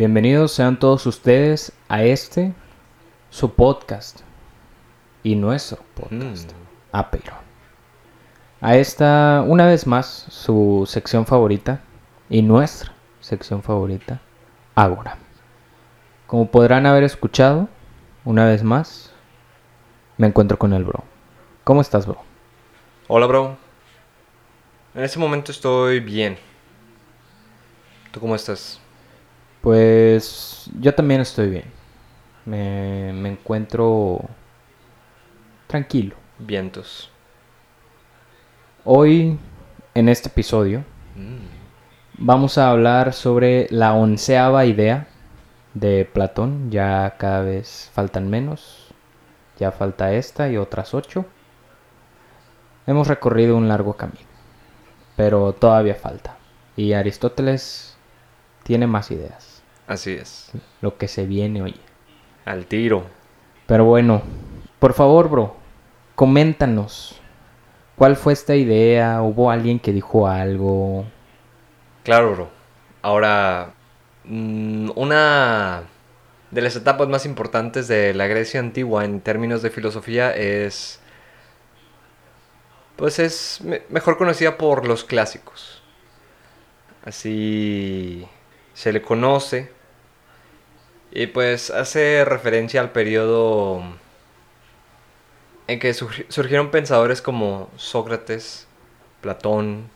Bienvenidos sean todos ustedes a este, su podcast y nuestro podcast, Apeiron. A esta, una vez más, su sección favorita y nuestra sección favorita, Ágora. Como podrán haber escuchado, una vez más, me encuentro con el bro. ¿Cómo estás, bro? Hola, bro. En este momento estoy bien. ¿Tú cómo estás? Pues yo también estoy bien. Me, me encuentro tranquilo. Vientos. Hoy, en este episodio, Mm. vamos a hablar sobre la onceava idea de Platón. Ya cada vez faltan menos. Ya falta esta y otras ocho. Hemos recorrido un largo camino, pero todavía falta. Y Aristóteles tiene más ideas. Así es. Lo que se viene hoy. Al tiro. Pero bueno, por favor, bro, coméntanos. ¿Cuál fue esta idea? ¿Hubo alguien que dijo algo? Claro, bro. Ahora, mm, una de las etapas más importantes de la Grecia antigua en términos de filosofía es... Pues es me- mejor conocida por los clásicos. Así se le conoce. Y pues hace referencia al periodo en que surgi- surgieron pensadores como Sócrates, Platón,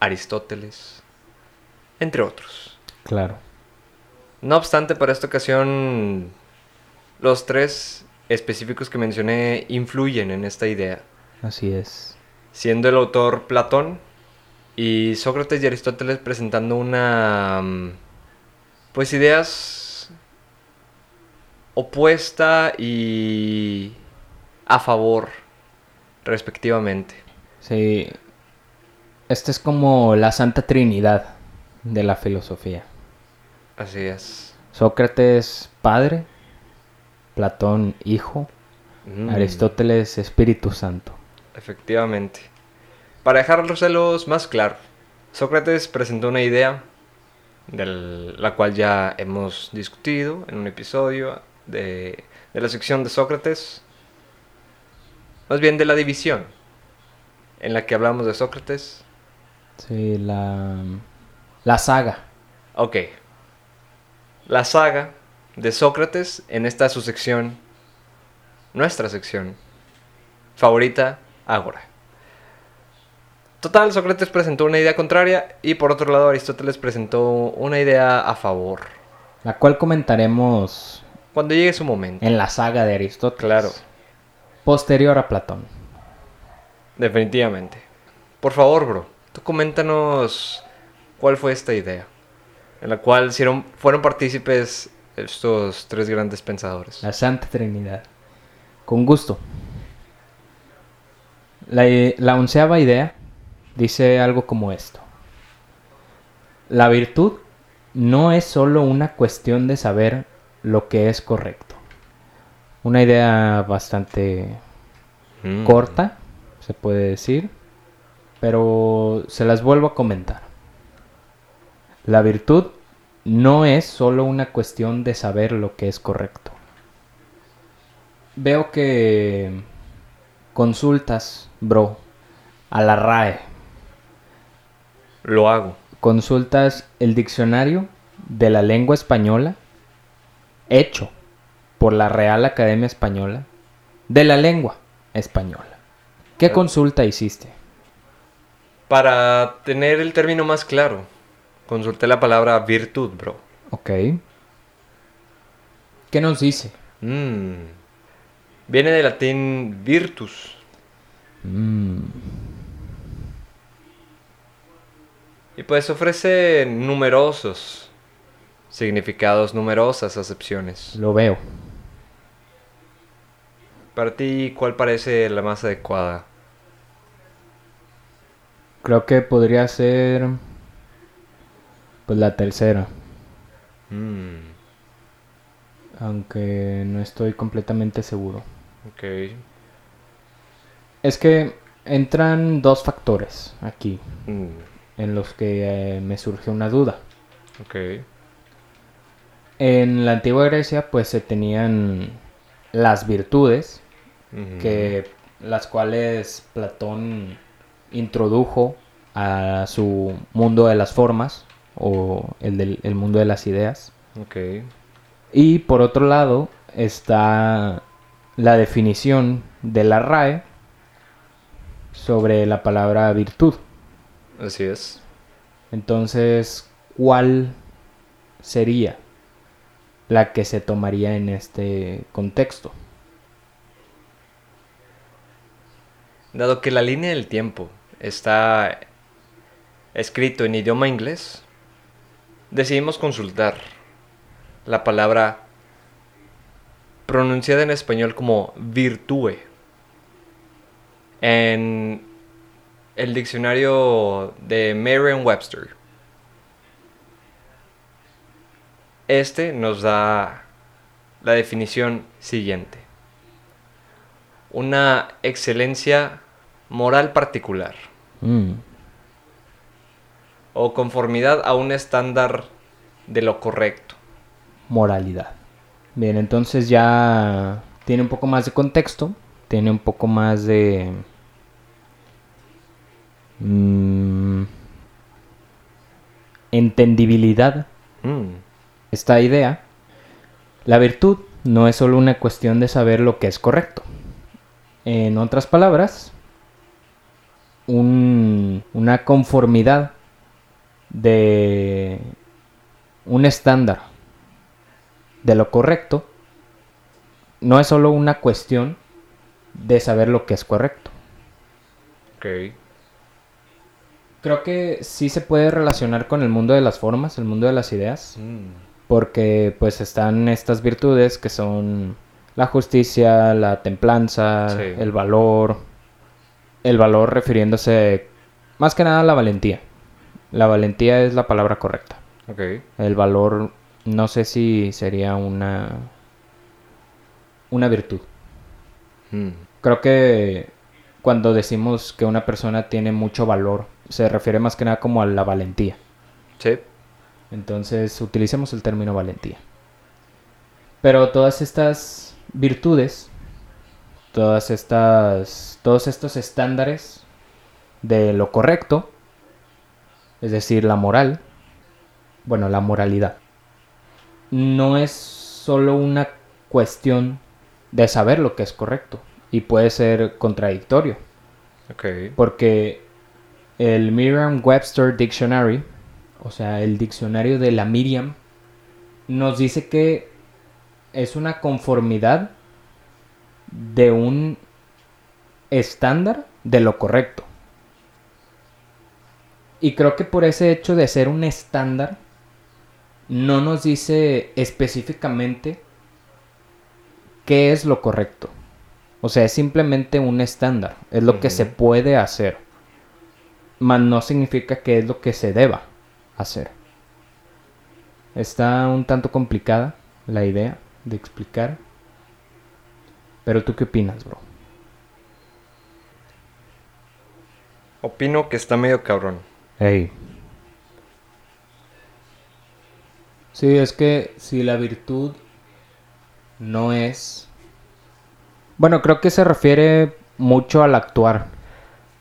Aristóteles, entre otros. Claro. No obstante, para esta ocasión, los tres específicos que mencioné influyen en esta idea, Así es. siendo el autor Platón y Sócrates y Aristóteles presentando una... pues ideas opuesta y a favor, respectivamente. Sí. Esta es como la Santa Trinidad de la filosofía. Así es. Sócrates, padre. Platón, hijo. Mm. Aristóteles, Espíritu Santo. Efectivamente. Para dejar los celos más claro, Sócrates presentó una idea, de la cual ya hemos discutido en un episodio de, de la sección de Sócrates, más bien de la división, en la que hablamos de Sócrates. Sí, la... La saga. Ok. La saga de Sócrates en esta su sección, nuestra sección favorita, Ágora. Total, Sócrates presentó una idea contraria y por otro lado Aristóteles presentó una idea a favor. La cual comentaremos Cuando llegue su momento. en la saga de Aristóteles. Claro. Posterior a Platón. Definitivamente. Por favor, bro, tú coméntanos cuál fue esta idea. En la cual fueron partícipes estos tres grandes pensadores. La Santa Trinidad. Con gusto. La, la onceava idea dice algo como esto. La virtud no es solo una cuestión de saber lo que es correcto. Una idea bastante Mm. corta, se puede decir, pero se las vuelvo a comentar. La virtud no es solo una cuestión de saber lo que es correcto. Veo que consultas, bro, a la RAE, Lo hago. consultas el diccionario de la lengua española hecho por la Real Academia Española de la lengua española. ¿Qué Ah. consulta hiciste? Para tener el término más claro, consulté la palabra virtud, bro. Ok. ¿Qué nos dice? Mm. Viene del latín virtus. Mm, Y pues ofrece numerosos significados, numerosas acepciones. lo veo. Para ti, ¿cuál parece la más adecuada? Creo que podría ser pues la tercera, Mm, aunque no estoy completamente seguro. ok. Es que entran dos factores aquí Mm, en los que eh, me surge una duda. ok. En la antigua Grecia pues se tenían las virtudes, que las cuales Platón introdujo a su mundo de las formas o el del el mundo de las ideas. Ok. Y por otro lado está la definición de la RAE sobre la palabra virtud. Así es. Entonces, ¿cuál sería la que se tomaría en este contexto? Dado que la línea del tiempo está escrito en idioma inglés, decidimos consultar la palabra pronunciada en español como virtue en el diccionario de Merriam-Webster. Este nos da la definición siguiente. Una excelencia moral particular Mm, o conformidad a un estándar de lo correcto. moralidad. Bien, entonces ya tiene un poco más de contexto, tiene un poco más de... mm, entendibilidad Mm, esta idea, la virtud no es solo una cuestión de saber lo que es correcto. En otras palabras, un- una conformidad de un estándar de lo correcto no es solo una cuestión de saber lo que es correcto. ok. Creo que sí se puede relacionar con el mundo de las formas, el mundo de las ideas. Mm, Porque pues están estas virtudes que son la justicia, la templanza, Sí. el valor. El valor refiriéndose más que nada a la valentía. La valentía es la palabra correcta. El valor no sé si sería una una virtud. Mm, Creo que cuando decimos que una persona tiene mucho valor, se refiere más que nada como a la valentía. sí. Entonces utilicemos el término valentía. Pero todas estas virtudes, todas estas, todos estos estándares de lo correcto, es decir, la moral, bueno, la moralidad, no es solo una cuestión de saber lo que es correcto y puede ser contradictorio. Porque el Merriam-Webster Dictionary, o sea, el diccionario de la Miriam, nos dice que es una conformidad de un estándar de lo correcto. Y creo que por ese hecho de ser un estándar, no nos dice específicamente qué es lo correcto. O sea, es simplemente un estándar. Es lo que se puede hacer. Mas no significa que es lo que se deba hacer. Está un tanto complicada la idea de explicar. Pero tú qué opinas, bro? Opino que está medio cabrón. Ey. Sí, es que si la virtud no es... Bueno, creo que se refiere mucho al actuar.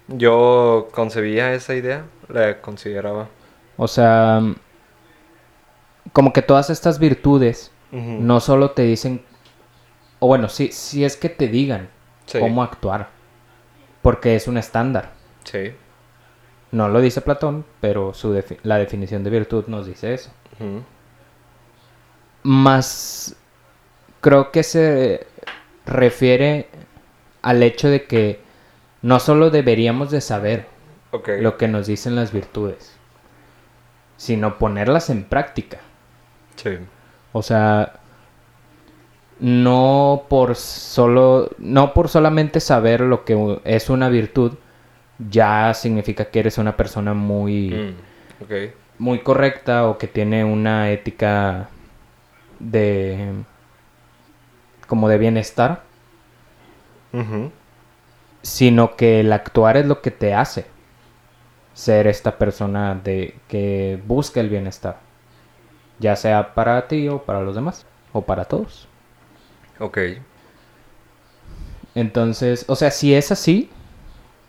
Yo concebía esa idea, la consideraba. O sea, como que todas estas virtudes no solo te dicen, o bueno, sí, sí es que te digan Sí. cómo actuar, porque es un estándar. Sí. No lo dice Platón, pero su defi- la definición de virtud nos dice eso. Más creo que se refiere al hecho de que no solo deberíamos de saber lo que nos dicen las virtudes, sino ponerlas en práctica. Sí. O sea, no por solo, no por solamente saber lo que es una virtud, ya significa que eres una persona muy, Mm, muy correcta o que tiene una ética de, como de bienestar, sino que el actuar es lo que te hace ser esta persona de que busca el bienestar. ya sea para ti o para los demás, o para todos. Ok. Entonces, o sea, si es así,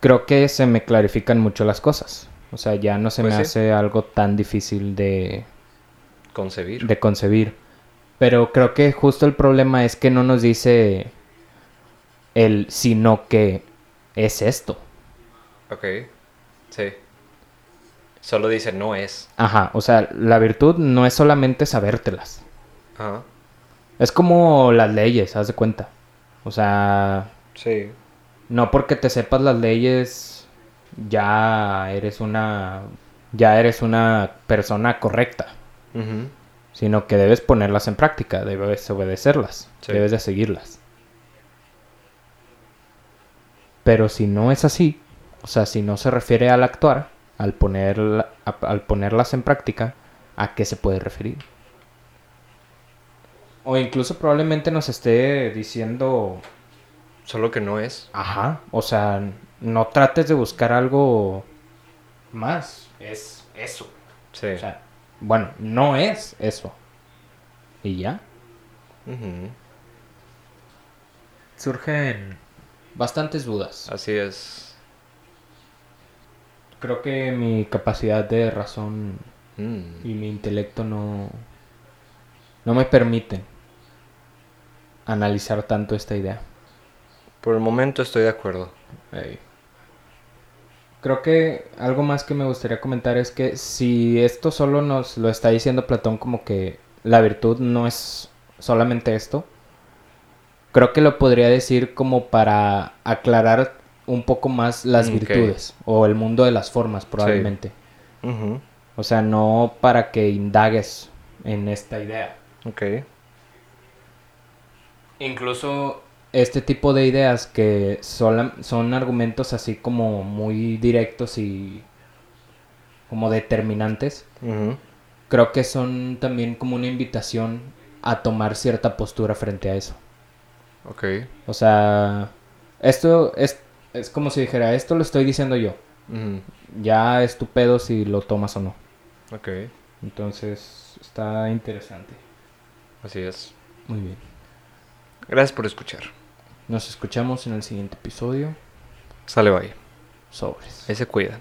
creo que se me clarifican mucho las cosas. O sea, ya no se Pues me sí. hace algo tan difícil de, Concebir. de concebir. Pero creo que justo el problema es que no nos dice el sino que es esto. Ok. Sí. Solo dice no es. Ajá, o sea, la virtud no es solamente sabértelas. Ajá. Es como las leyes, haz de cuenta. O sea, Sí. no porque te sepas las leyes ya eres una ya eres una persona correcta, Ujú. sino que debes ponerlas en práctica, debes obedecerlas, Sí. debes de seguirlas. Pero si no es así, o sea, si no se refiere al actuar, al poner al ponerlas en práctica, ¿a qué se puede referir? O incluso probablemente nos esté diciendo Solo que no es. Ajá, o sea, no trates de buscar algo más, es eso. Sí. O sea, bueno, no es eso. Y ya. Surgen bastantes dudas. Así es. Creo que mi capacidad de razón Mm. y mi intelecto no, no me permiten analizar tanto esta idea. Por el momento estoy de acuerdo. Creo que algo más que me gustaría comentar es que si esto solo nos lo está diciendo Platón como que la virtud no es solamente esto, creo que lo podría decir como para aclarar un poco más las virtudes o el mundo de las formas probablemente. O sea, no para que indagues en esta idea. Ok. Incluso este tipo de ideas que sola- son argumentos así como muy directos y como determinantes, creo que son también como una invitación a tomar cierta postura frente a eso. Ok. O sea, esto es, es como si dijera, esto lo estoy diciendo yo. Ya es tu pedo si lo tomas o no. Ok. Entonces, está interesante. Así es. Muy bien. Gracias por escuchar. Nos escuchamos en el siguiente episodio. Sale bye. Sobres. Ahí se cuidan.